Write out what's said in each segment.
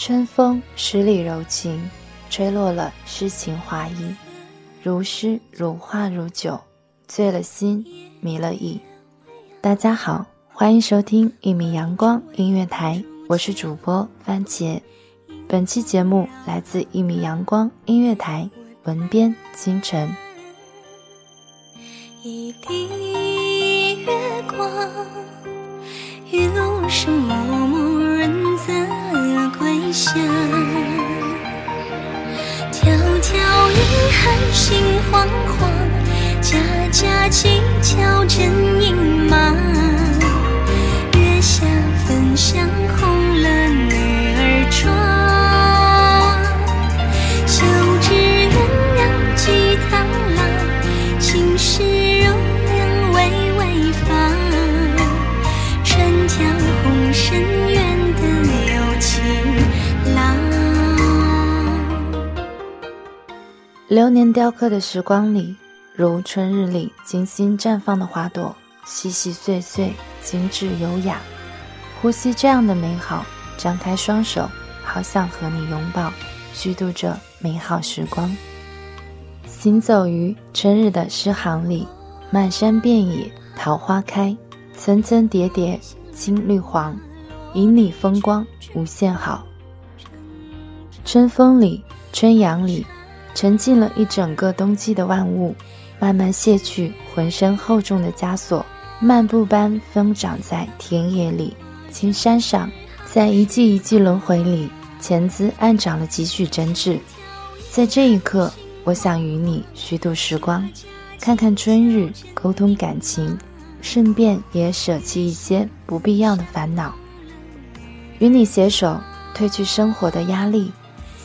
春风十里柔情，吹落了诗情画意，如诗如画如酒，醉了心，迷了意。大家好，欢迎收听一米阳光音乐台，我是主播番茄。本期节目来自一米阳光音乐台，文编清晨。一滴月流年雕刻的时光里，如春日里精心绽放的花朵，细细碎碎，精致优雅。呼吸这样的美好，张开双手，好想和你拥抱，虚度着美好时光。行走于春日的诗行里，漫山遍野桃花开，层层叠叠青绿黄，旖旎风光无限好。春风里，春阳里，沉浸了一整个冬季的万物，慢慢卸去浑身厚重的枷锁，漫步般疯长在田野里、青山上，在一季一季轮回里，潜滋暗长了几许真挚。在这一刻，我想与你虚度时光，看看春日，沟通感情，顺便也舍弃一些不必要的烦恼，与你携手褪去生活的压力。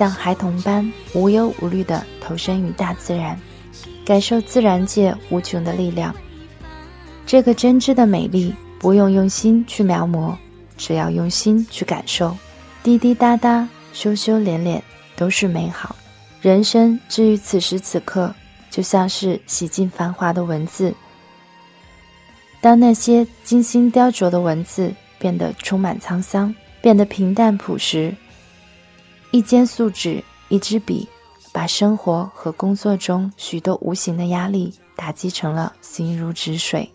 像孩童般无忧无虑地投身于大自然，感受自然界无穷的力量。这个真挚的美丽，不用用心去描摹，只要用心去感受。滴滴答答，修修敛敛，都是美好。人生至于此时此刻，就像是洗尽繁华的文字。当那些精心雕琢的文字变得充满沧桑，变得平淡朴实。一间素纸，一支笔，把生活和工作中许多无形的压力打击成了心如止水。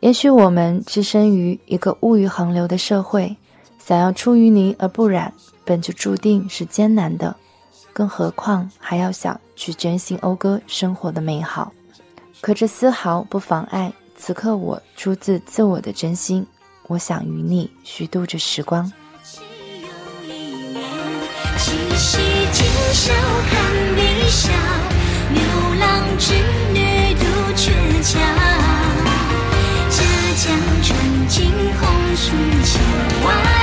也许我们置身于一个物欲横流的社会，想要出淤泥而不染，本就注定是艰难的，更何况还要想去真心讴歌生活的美好。可这丝毫不妨碍此刻我出自自我的真心，我想与你虚度着时光。七夕今宵看碧霄，牛郎织女渡鹊桥。家家春尽红酥千万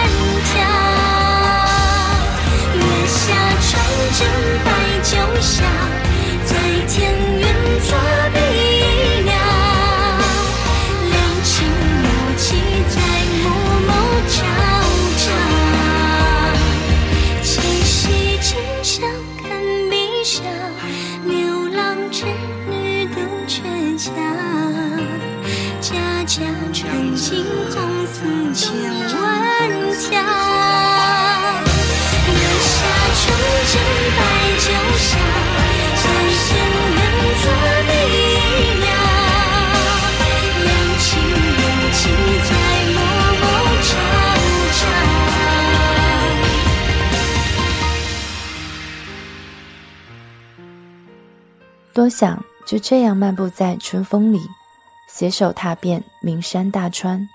多想就这样漫步在春风里，携手踏遍名山大川，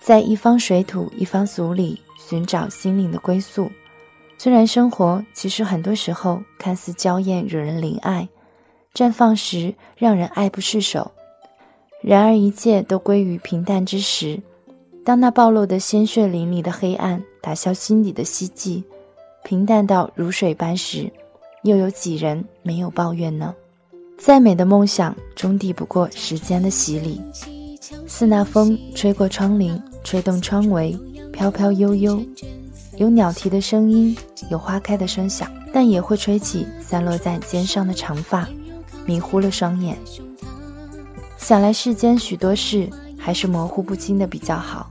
在一方水土一方俗里寻找心灵的归宿。虽然生活其实很多时候看似娇艳惹人怜爱，绽放时让人爱不释手，然而一切都归于平淡之时。当那暴露的鲜血淋漓的黑暗打消心底的希冀，平淡到如水般时，又有几人没有抱怨呢？再美的梦想，终抵不过时间的洗礼。似那风吹过窗棂，吹动窗帷，飘飘悠悠，有鸟啼的声音，有花开的声响，但也会吹起散落在肩上的长发，迷糊了双眼。想来世间许多事，还是模糊不清的比较好。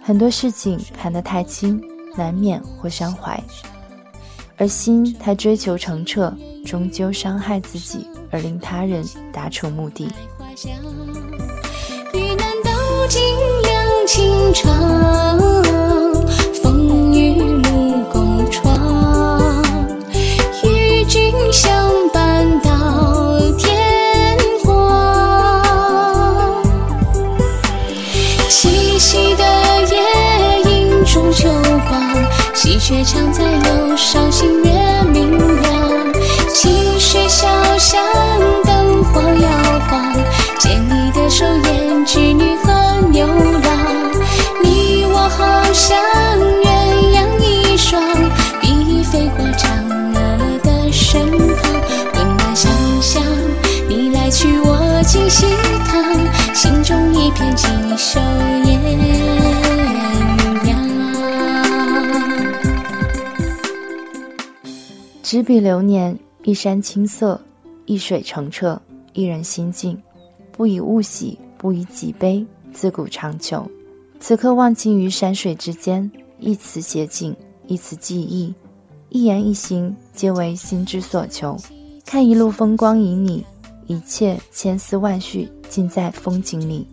很多事情看得太清，难免会伤怀；而心太追求澄澈，终究伤害自己，而令他人达成目的。遇难道尽两情长，风雨路共闯，与君相伴到天荒。细细的夜映中秋光，喜鹊常在柳梢，星执笔流年，一山青色，一水澄澈，一人心静。不以物喜，不以己悲，自古长久。此刻忘情于山水之间，一词写景，一词记忆，一言一行，皆为心之所求。看一路风光旖旎，一切千丝万绪尽在风景里。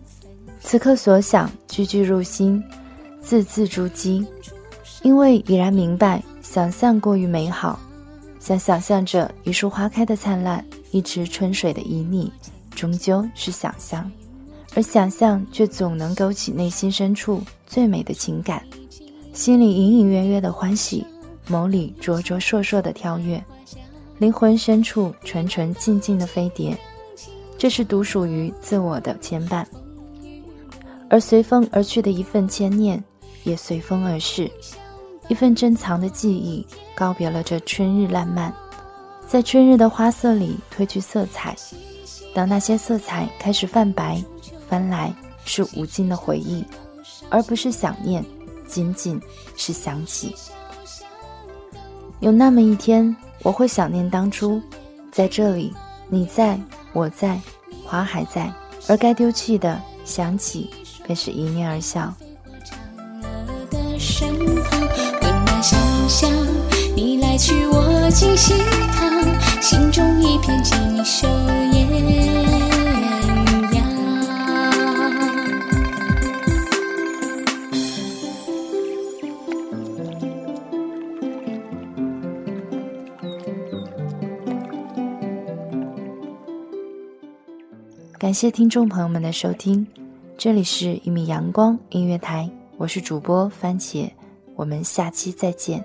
此刻所想，句句入心，字字珠玑。因为已然明白，想象过于美好，像想象着一束花开的灿烂，一池春水的旖旎，终究是想象，而想象却总能勾起内心深处最美的情感，心里隐隐约约的欢喜，眸里灼灼烁烁的跳跃，灵魂深处纯纯静静的飞蝶，这是独属于自我的牵绊。而随风而去的一份牵念，也随风而逝。一份珍藏的记忆，告别了这春日烂漫，在春日的花色里褪去色彩。当那些色彩开始泛白，翻来是无尽的回忆，而不是想念，仅仅是想起。有那么一天，我会想念当初，在这里，你在，我在，花还在，而该丢弃的，想起便是迎面而笑。的身旁，温暖想象，来去我尽喜堂，心中一片锦绣艳阳。感谢听众朋友们的收听，这里是一米阳光音乐台，我是主播番茄，我们下期再见。